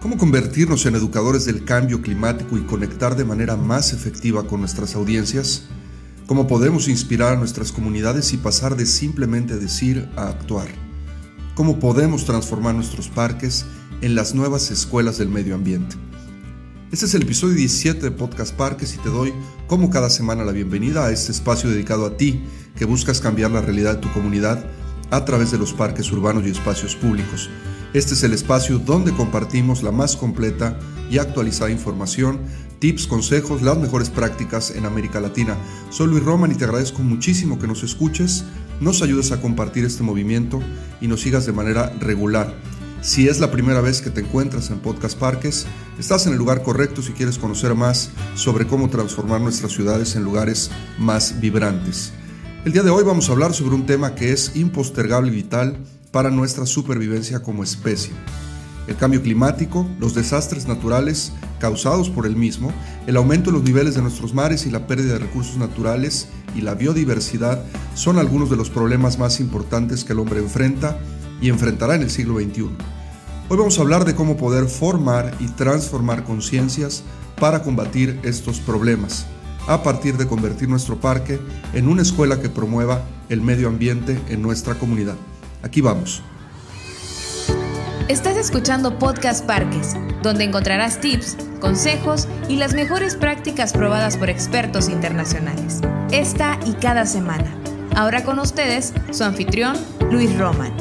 ¿Cómo convertirnos en educadores del cambio climático y conectar de manera más efectiva con nuestras audiencias? ¿Cómo podemos inspirar a nuestras comunidades y pasar de simplemente decir a actuar? ¿Cómo podemos transformar nuestros parques en las nuevas escuelas del medio ambiente? Este es el episodio 17 de Podcast Parques y te doy, como cada semana, la bienvenida a este espacio dedicado a ti que buscas cambiar la realidad de tu comunidad a través de los parques urbanos y espacios públicos. Este es el espacio donde compartimos la más completa y actualizada información, tips, consejos, las mejores prácticas en América Latina. Soy Luis Roman y te agradezco muchísimo que nos escuches, nos ayudes a compartir este movimiento y nos sigas de manera regular. Si es la primera vez que te encuentras en Podcast Parques, estás en el lugar correcto si quieres conocer más sobre cómo transformar nuestras ciudades en lugares más vibrantes. El día de hoy vamos a hablar sobre un tema que es impostergable y vital para nuestra supervivencia como especie. El cambio climático, los desastres naturales causados por el mismo, el aumento de los niveles de nuestros mares y la pérdida de recursos naturales y la biodiversidad son algunos de los problemas más importantes que el hombre enfrenta y enfrentará en el siglo XXI. Hoy vamos a hablar de cómo poder formar y transformar conciencias para combatir estos problemas, a partir de convertir nuestro parque en una escuela que promueva el medio ambiente en nuestra comunidad. Aquí vamos. Estás escuchando Podcast Parques, donde encontrarás tips, consejos y las mejores prácticas probadas por expertos internacionales. Esta y cada semana. Ahora con ustedes, su anfitrión, Luis Roman.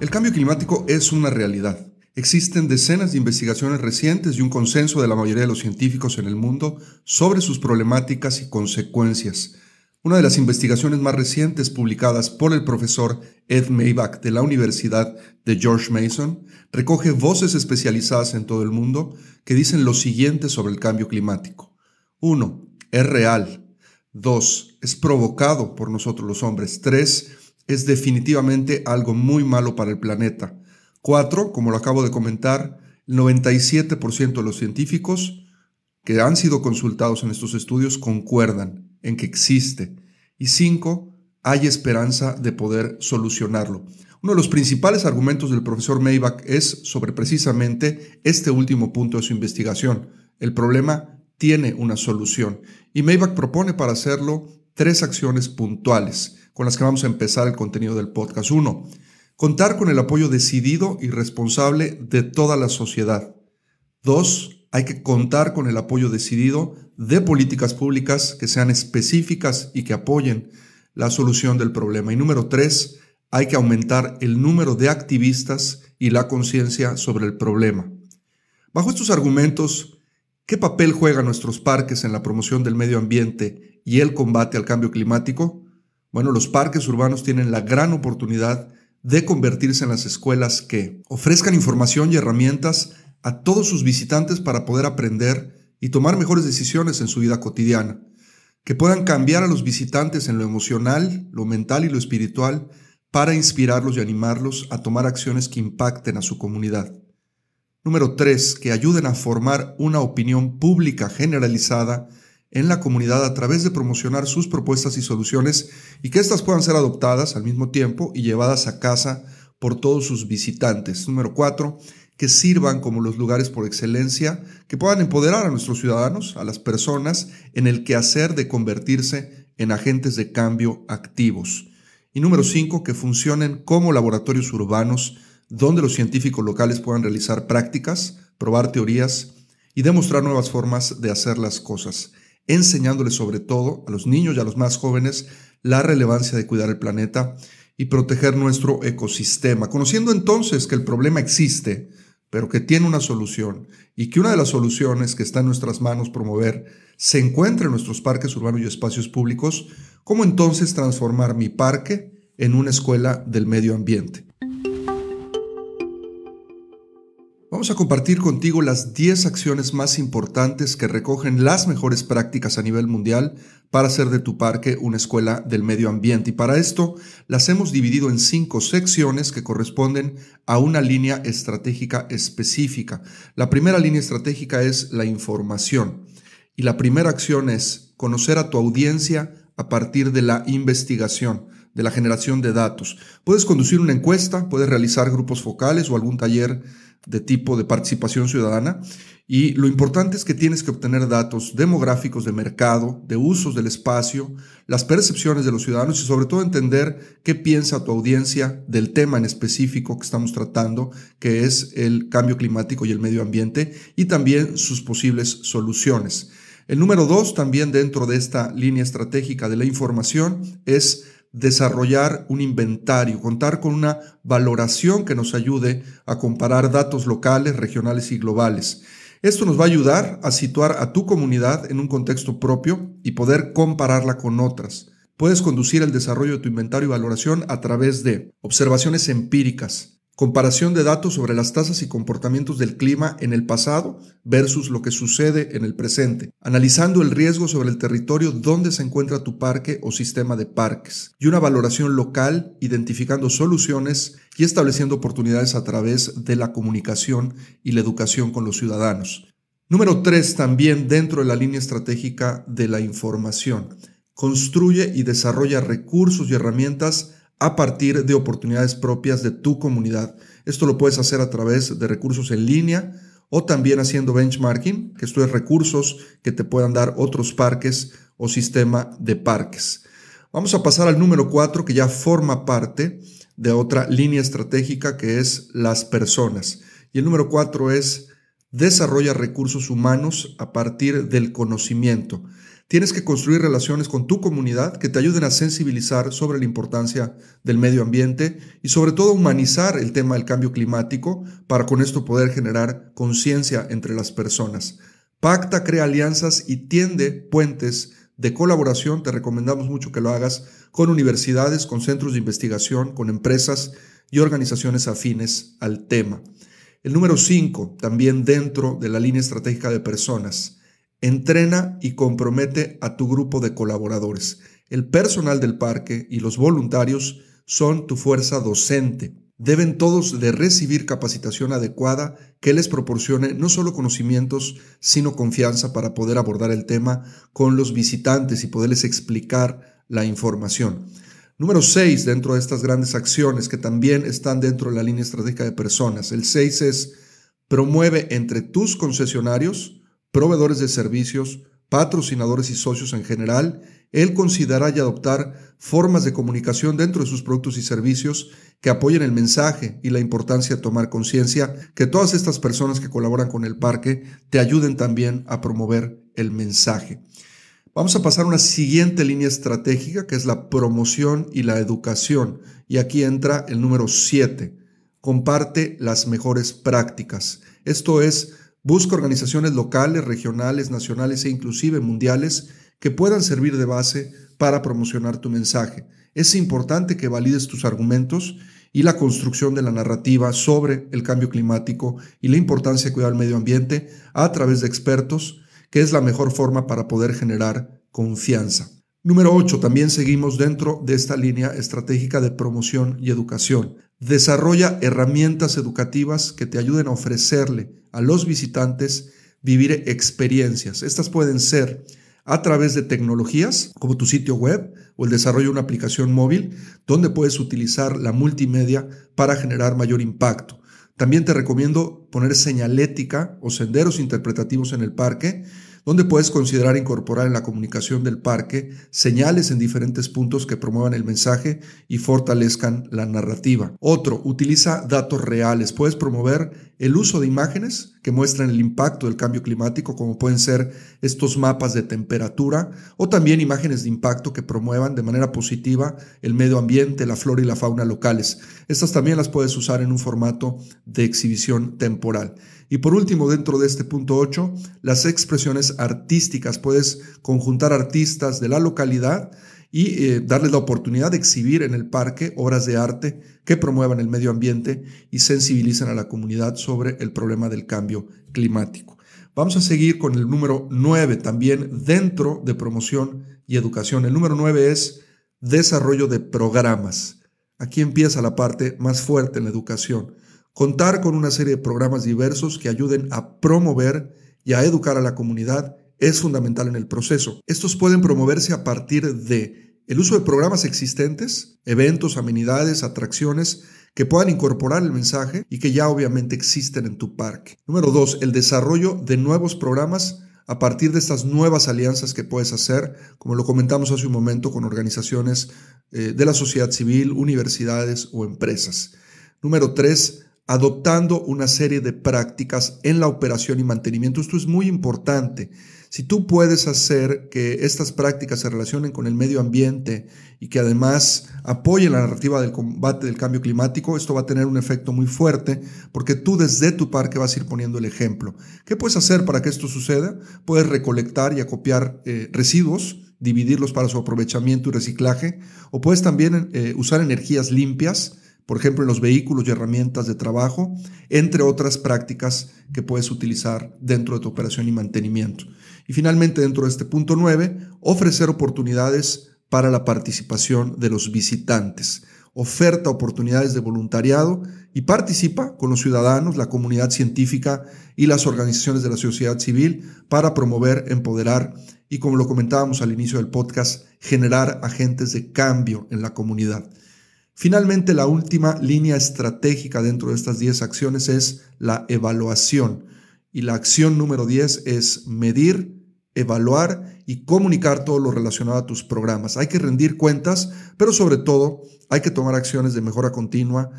El cambio climático es una realidad. Existen decenas de investigaciones recientes y un consenso de la mayoría de los científicos en el mundo sobre sus problemáticas y consecuencias. Una de las investigaciones más recientes publicadas por el profesor Ed Maybach de la Universidad de George Mason recoge voces especializadas en todo el mundo que dicen lo siguiente sobre el cambio climático. 1. Es real. 2. Es provocado por nosotros los hombres. 3. Es definitivamente algo muy malo para el planeta. 4. Como lo acabo de comentar, el 97% de los científicos que han sido consultados en estos estudios concuerdan en que existe. Y cinco, hay esperanza de poder solucionarlo. Uno de los principales argumentos del profesor Maybach es sobre precisamente este último punto de su investigación. El problema tiene una solución y Maybach propone para hacerlo tres acciones puntuales con las que vamos a empezar el contenido del podcast. Uno, contar con el apoyo decidido y responsable de toda la sociedad. Dos, hay que contar con el apoyo decidido de políticas públicas que sean específicas y que apoyen la solución del problema. Y número tres, hay que aumentar el número de activistas y la conciencia sobre el problema. Bajo estos argumentos, ¿qué papel juegan nuestros parques en la promoción del medio ambiente y el combate al cambio climático? Bueno, los parques urbanos tienen la gran oportunidad de convertirse en las escuelas que ofrezcan información y herramientas a todos sus visitantes para poder aprender y tomar mejores decisiones en su vida cotidiana, que puedan cambiar a los visitantes en lo emocional, lo mental y lo espiritual para inspirarlos y animarlos a tomar acciones que impacten a su comunidad. Número 3. Que ayuden a formar una opinión pública generalizada en la comunidad a través de promocionar sus propuestas y soluciones y que éstas puedan ser adoptadas al mismo tiempo y llevadas a casa por todos sus visitantes. Número 4 que sirvan como los lugares por excelencia, que puedan empoderar a nuestros ciudadanos, a las personas, en el quehacer de convertirse en agentes de cambio activos. Y número cinco, que funcionen como laboratorios urbanos donde los científicos locales puedan realizar prácticas, probar teorías y demostrar nuevas formas de hacer las cosas, enseñándoles sobre todo a los niños y a los más jóvenes la relevancia de cuidar el planeta y proteger nuestro ecosistema, conociendo entonces que el problema existe, pero que tiene una solución y que una de las soluciones que está en nuestras manos promover se encuentra en nuestros parques urbanos y espacios públicos, ¿cómo entonces transformar mi parque en una escuela del medio ambiente? Vamos a compartir contigo las 10 acciones más importantes que recogen las mejores prácticas a nivel mundial para hacer de tu parque una escuela del medio ambiente. Y para esto las hemos dividido en cinco secciones que corresponden a una línea estratégica específica. La primera línea estratégica es la información. Y la primera acción es conocer a tu audiencia a partir de la investigación. De la generación de datos. Puedes conducir una encuesta, puedes realizar grupos focales o algún taller de tipo de participación ciudadana y lo importante es que tienes que obtener datos demográficos de mercado, de usos del espacio, las percepciones de los ciudadanos y sobre todo entender qué piensa tu audiencia del tema en específico que estamos tratando, que es el cambio climático y el medio ambiente y también sus posibles soluciones. El número dos, también dentro de esta línea estratégica de la información, es desarrollar un inventario, contar con una valoración que nos ayude a comparar datos locales, regionales y globales. Esto nos va a ayudar a situar a tu comunidad en un contexto propio y poder compararla con otras. Puedes conducir el desarrollo de tu inventario y valoración a través de observaciones empíricas, Comparación de datos sobre las tasas y comportamientos del clima en el pasado versus lo que sucede en el presente, analizando el riesgo sobre el territorio donde se encuentra tu parque o sistema de parques, y una valoración local identificando soluciones y estableciendo oportunidades a través de la comunicación y la educación con los ciudadanos. Número 3. También dentro de la línea estratégica de la información. Construye y desarrolla recursos y herramientas a partir de oportunidades propias de tu comunidad. Esto lo puedes hacer a través de recursos en línea o también haciendo benchmarking, que esto es recursos que te puedan dar otros parques o sistema de parques. Vamos a pasar al número 4 que ya forma parte de otra línea estratégica que es las personas. Y el número 4 es desarrolla recursos humanos a partir del conocimiento. Tienes que construir relaciones con tu comunidad que te ayuden a sensibilizar sobre la importancia del medio ambiente y sobre todo humanizar el tema del cambio climático para con esto poder generar conciencia entre las personas. Pacta, crea alianzas y tiende puentes de colaboración. Te recomendamos mucho que lo hagas con universidades, con centros de investigación, con empresas y organizaciones afines al tema. El número 5, también dentro de la línea estratégica de personas Entrena y compromete a tu grupo de colaboradores. El personal del parque y los voluntarios son tu fuerza docente. Deben todos de recibir capacitación adecuada que les proporcione no solo conocimientos, sino confianza para poder abordar el tema con los visitantes y poderles explicar la información. Número 6, dentro de estas grandes acciones que también están dentro de la línea estratégica de personas. El 6 es promueve entre tus concesionarios proveedores de servicios, patrocinadores y socios en general, él considera y adoptar formas de comunicación dentro de sus productos y servicios que apoyen el mensaje y la importancia de tomar conciencia que todas estas personas que colaboran con el parque te ayuden también a promover el mensaje. Vamos a pasar a una siguiente línea estratégica que es la promoción y la educación. Y aquí entra el número 7. Comparte las mejores prácticas. Esto es Busca organizaciones locales, regionales, nacionales e inclusive mundiales que puedan servir de base para promocionar tu mensaje. Es importante que valides tus argumentos y la construcción de la narrativa sobre el cambio climático y la importancia de cuidar el medio ambiente a través de expertos, que es la mejor forma para poder generar confianza. Número 8. También seguimos dentro de esta línea estratégica de promoción y educación. Desarrolla herramientas educativas que te ayuden a ofrecerle a los visitantes vivir experiencias. Estas pueden ser a través de tecnologías como tu sitio web o el desarrollo de una aplicación móvil donde puedes utilizar la multimedia para generar mayor impacto. También te recomiendo poner señalética o senderos interpretativos en el parque donde puedes considerar incorporar en la comunicación del parque señales en diferentes puntos que promuevan el mensaje y fortalezcan la narrativa. Otro, utiliza datos reales. Puedes promover el uso de imágenes que muestran el impacto del cambio climático, como pueden ser estos mapas de temperatura, o también imágenes de impacto que promuevan de manera positiva el medio ambiente, la flora y la fauna locales. Estas también las puedes usar en un formato de exhibición temporal. Y por último, dentro de este punto 8, las expresiones artísticas. Puedes conjuntar artistas de la localidad y eh, darles la oportunidad de exhibir en el parque obras de arte que promuevan el medio ambiente y sensibilicen a la comunidad sobre el problema del cambio climático. Vamos a seguir con el número 9 también dentro de promoción y educación. El número 9 es desarrollo de programas. Aquí empieza la parte más fuerte en la educación. Contar con una serie de programas diversos que ayuden a promover y a educar a la comunidad es fundamental en el proceso. Estos pueden promoverse a partir de el uso de programas existentes, eventos, amenidades, atracciones que puedan incorporar el mensaje y que ya obviamente existen en tu parque. Número dos, el desarrollo de nuevos programas a partir de estas nuevas alianzas que puedes hacer, como lo comentamos hace un momento, con organizaciones eh, de la sociedad civil, universidades o empresas. Número tres, adoptando una serie de prácticas en la operación y mantenimiento. Esto es muy importante. Si tú puedes hacer que estas prácticas se relacionen con el medio ambiente y que además apoyen la narrativa del combate del cambio climático, esto va a tener un efecto muy fuerte porque tú desde tu parque vas a ir poniendo el ejemplo. ¿Qué puedes hacer para que esto suceda? Puedes recolectar y acopiar eh, residuos, dividirlos para su aprovechamiento y reciclaje, o puedes también eh, usar energías limpias por ejemplo, en los vehículos y herramientas de trabajo, entre otras prácticas que puedes utilizar dentro de tu operación y mantenimiento. Y finalmente, dentro de este punto 9, ofrecer oportunidades para la participación de los visitantes. Oferta oportunidades de voluntariado y participa con los ciudadanos, la comunidad científica y las organizaciones de la sociedad civil para promover, empoderar y, como lo comentábamos al inicio del podcast, generar agentes de cambio en la comunidad. Finalmente, la última línea estratégica dentro de estas 10 acciones es la evaluación. Y la acción número 10 es medir, evaluar y comunicar todo lo relacionado a tus programas. Hay que rendir cuentas, pero sobre todo hay que tomar acciones de mejora continua,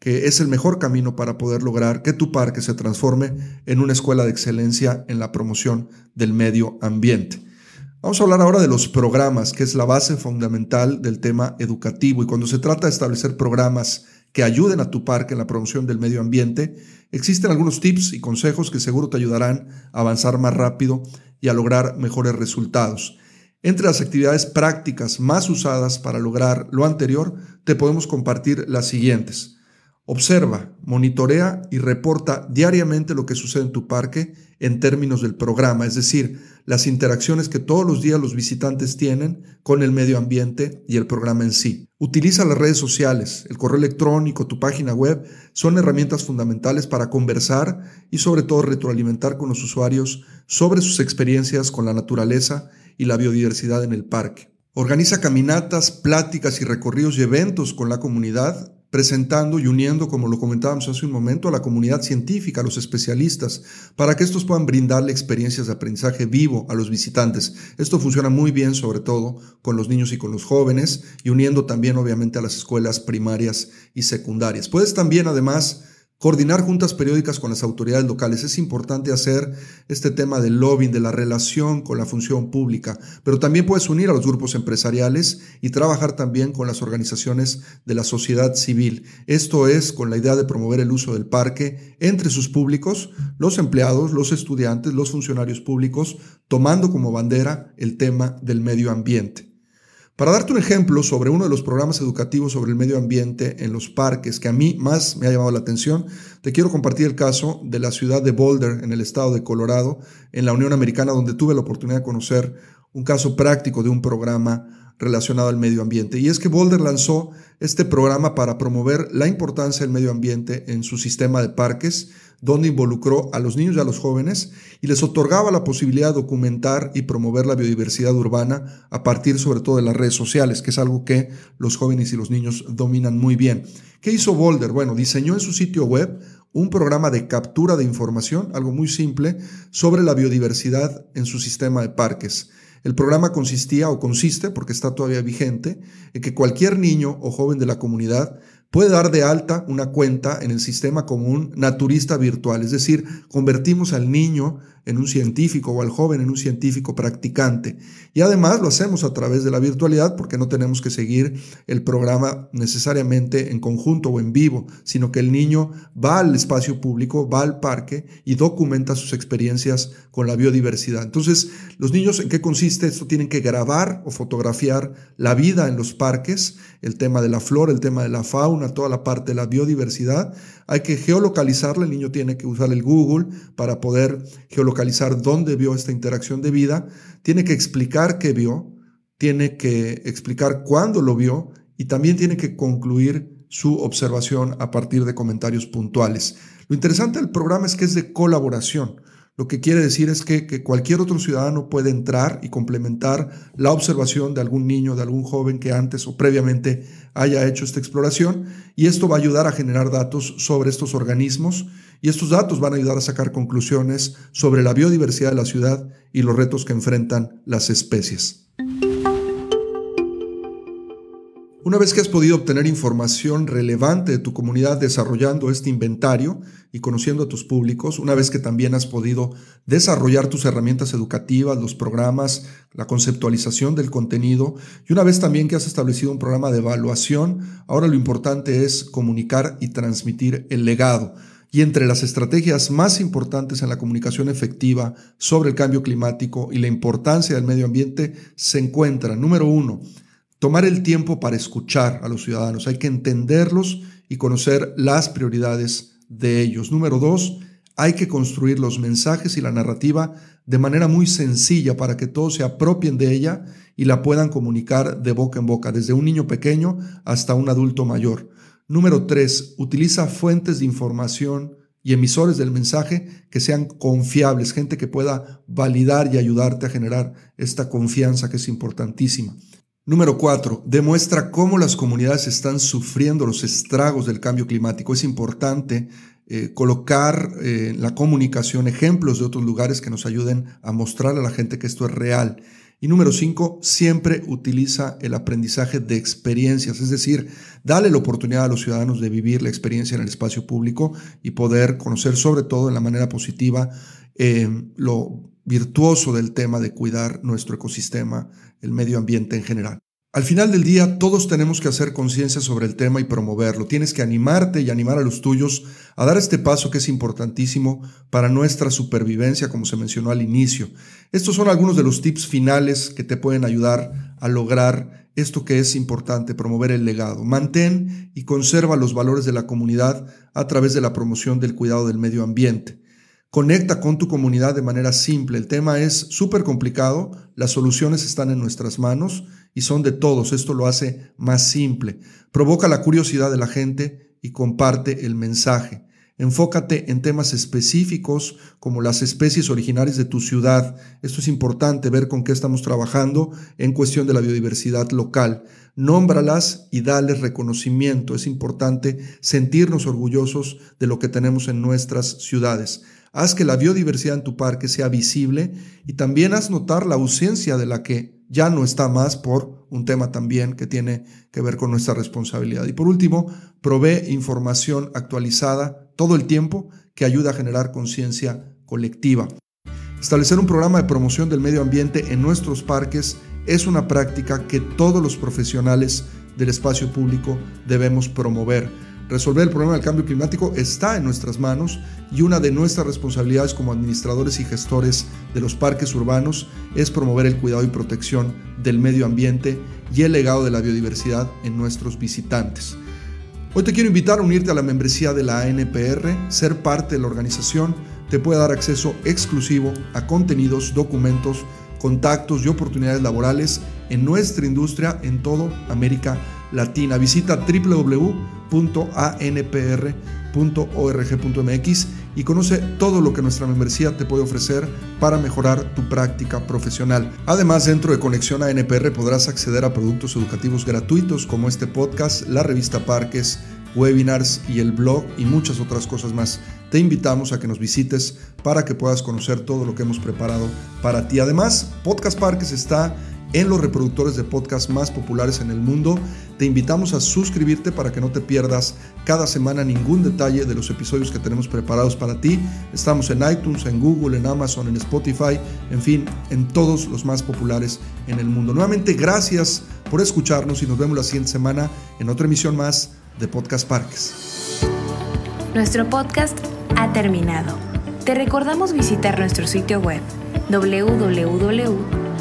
que es el mejor camino para poder lograr que tu parque se transforme en una escuela de excelencia en la promoción del medio ambiente. Vamos a hablar ahora de los programas, que es la base fundamental del tema educativo. Y cuando se trata de establecer programas que ayuden a tu parque en la promoción del medio ambiente, existen algunos tips y consejos que seguro te ayudarán a avanzar más rápido y a lograr mejores resultados. Entre las actividades prácticas más usadas para lograr lo anterior, te podemos compartir las siguientes. Observa, monitorea y reporta diariamente lo que sucede en tu parque en términos del programa, es decir, las interacciones que todos los días los visitantes tienen con el medio ambiente y el programa en sí. Utiliza las redes sociales, el correo electrónico, tu página web, son herramientas fundamentales para conversar y sobre todo retroalimentar con los usuarios sobre sus experiencias con la naturaleza y la biodiversidad en el parque. Organiza caminatas, pláticas y recorridos y eventos con la comunidad presentando y uniendo, como lo comentábamos hace un momento, a la comunidad científica, a los especialistas, para que estos puedan brindarle experiencias de aprendizaje vivo a los visitantes. Esto funciona muy bien, sobre todo con los niños y con los jóvenes, y uniendo también, obviamente, a las escuelas primarias y secundarias. Puedes también, además, Coordinar juntas periódicas con las autoridades locales. Es importante hacer este tema del lobbying, de la relación con la función pública, pero también puedes unir a los grupos empresariales y trabajar también con las organizaciones de la sociedad civil. Esto es con la idea de promover el uso del parque entre sus públicos, los empleados, los estudiantes, los funcionarios públicos, tomando como bandera el tema del medio ambiente. Para darte un ejemplo sobre uno de los programas educativos sobre el medio ambiente en los parques que a mí más me ha llamado la atención, te quiero compartir el caso de la ciudad de Boulder, en el estado de Colorado, en la Unión Americana, donde tuve la oportunidad de conocer un caso práctico de un programa relacionado al medio ambiente. Y es que Boulder lanzó este programa para promover la importancia del medio ambiente en su sistema de parques donde involucró a los niños y a los jóvenes y les otorgaba la posibilidad de documentar y promover la biodiversidad urbana a partir sobre todo de las redes sociales, que es algo que los jóvenes y los niños dominan muy bien. ¿Qué hizo Boulder? Bueno, diseñó en su sitio web un programa de captura de información, algo muy simple, sobre la biodiversidad en su sistema de parques. El programa consistía o consiste, porque está todavía vigente, en que cualquier niño o joven de la comunidad puede dar de alta una cuenta en el sistema común naturista virtual, es decir, convertimos al niño en un científico o al joven en un científico practicante. Y además lo hacemos a través de la virtualidad porque no tenemos que seguir el programa necesariamente en conjunto o en vivo, sino que el niño va al espacio público, va al parque y documenta sus experiencias con la biodiversidad. Entonces, los niños, ¿en qué consiste esto? Tienen que grabar o fotografiar la vida en los parques, el tema de la flora, el tema de la fauna, toda la parte de la biodiversidad. Hay que geolocalizarla, el niño tiene que usar el Google para poder geolocalizar localizar dónde vio esta interacción de vida, tiene que explicar qué vio, tiene que explicar cuándo lo vio y también tiene que concluir su observación a partir de comentarios puntuales. Lo interesante del programa es que es de colaboración. Lo que quiere decir es que, cualquier otro ciudadano puede entrar y complementar la observación de algún niño, de algún joven que antes o previamente haya hecho esta exploración y esto va a ayudar a generar datos sobre estos organismos y estos datos van a ayudar a sacar conclusiones sobre la biodiversidad de la ciudad y los retos que enfrentan las especies. Una vez que has podido obtener información relevante de tu comunidad desarrollando este inventario y conociendo a tus públicos, una vez que también has podido desarrollar tus herramientas educativas, los programas, la conceptualización del contenido, y una vez también que has establecido un programa de evaluación, ahora lo importante es comunicar y transmitir el legado. Y entre las estrategias más importantes en la comunicación efectiva sobre el cambio climático y la importancia del medio ambiente se encuentra, número uno, tomar el tiempo para escuchar a los ciudadanos. Hay que entenderlos y conocer las prioridades de ellos. Número dos, hay que construir los mensajes y la narrativa de manera muy sencilla para que todos se apropien de ella y la puedan comunicar de boca en boca, desde un niño pequeño hasta un adulto mayor. Número tres, utiliza fuentes de información y emisores del mensaje que sean confiables, gente que pueda validar y ayudarte a generar esta confianza que es importantísima. Número cuatro, demuestra cómo las comunidades están sufriendo los estragos del cambio climático. Es importante eh, colocar eh, en la comunicación ejemplos de otros lugares que nos ayuden a mostrar a la gente que esto es real. Y número cinco, siempre utiliza el aprendizaje de experiencias, es decir, dale la oportunidad a los ciudadanos de vivir la experiencia en el espacio público y poder conocer sobre todo en la manera positiva eh, lo virtuoso del tema de cuidar nuestro ecosistema, el medio ambiente en general. Al final del día, todos tenemos que hacer conciencia sobre el tema y promoverlo. Tienes que animarte y animar a los tuyos a dar este paso que es importantísimo para nuestra supervivencia, como se mencionó al inicio. Estos son algunos de los tips finales que te pueden ayudar a lograr esto que es importante, promover el legado. Mantén y conserva los valores de la comunidad a través de la promoción del cuidado del medio ambiente. Conecta con tu comunidad de manera simple. El tema es súper complicado, las soluciones están en nuestras manos y son de todos. Esto lo hace más simple. Provoca la curiosidad de la gente y comparte el mensaje. Enfócate en temas específicos como las especies originarias de tu ciudad. Esto es importante ver con qué estamos trabajando en cuestión de la biodiversidad local. Nómbralas y dales reconocimiento. Es importante sentirnos orgullosos de lo que tenemos en nuestras ciudades. Haz que la biodiversidad en tu parque sea visible y también haz notar la ausencia de la que ya no está más por un tema también que tiene que ver con nuestra responsabilidad. Y por último, provee información actualizada todo el tiempo que ayuda a generar conciencia colectiva. Establecer un programa de promoción del medio ambiente en nuestros parques es una práctica que todos los profesionales del espacio público debemos promover. Resolver el problema del cambio climático está en nuestras manos y una de nuestras responsabilidades como administradores y gestores de los parques urbanos es promover el cuidado y protección del medio ambiente y el legado de la biodiversidad en nuestros visitantes. Hoy te quiero invitar a unirte a la membresía de la ANPR, ser parte de la organización te puede dar acceso exclusivo a contenidos, documentos, contactos y oportunidades laborales en nuestra industria en toda América Latina. Visita www.anpr.org.mx y conoce todo lo que nuestra membresía te puede ofrecer para mejorar tu práctica profesional. Además, dentro de Conexión a NPR podrás acceder a productos educativos gratuitos como este podcast, la revista Parques, webinars y el blog y muchas otras cosas más. Te invitamos a que nos visites para que puedas conocer todo lo que hemos preparado para ti. Además, Podcast Parques está en los reproductores de podcast más populares en el mundo. Te invitamos a suscribirte para que no te pierdas cada semana ningún detalle de los episodios que tenemos preparados para ti. Estamos en iTunes, en Google, en Amazon, en Spotify, en fin, en todos los más populares en el mundo. Nuevamente, gracias por escucharnos y nos vemos la siguiente semana en otra emisión más de Podcast Parques. Nuestro podcast ha terminado. Te recordamos visitar nuestro sitio web www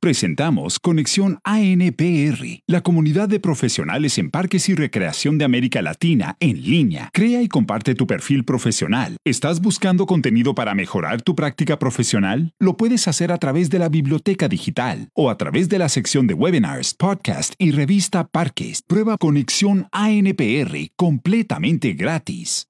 Presentamos Conexión ANPR, la comunidad de profesionales en parques y recreación de América Latina en línea. Crea y comparte tu perfil profesional. ¿Estás buscando contenido para mejorar tu práctica profesional? Lo puedes hacer a través de la biblioteca digital o a través de la sección de webinars, podcast y revista Parques. Prueba Conexión ANPR completamente gratis.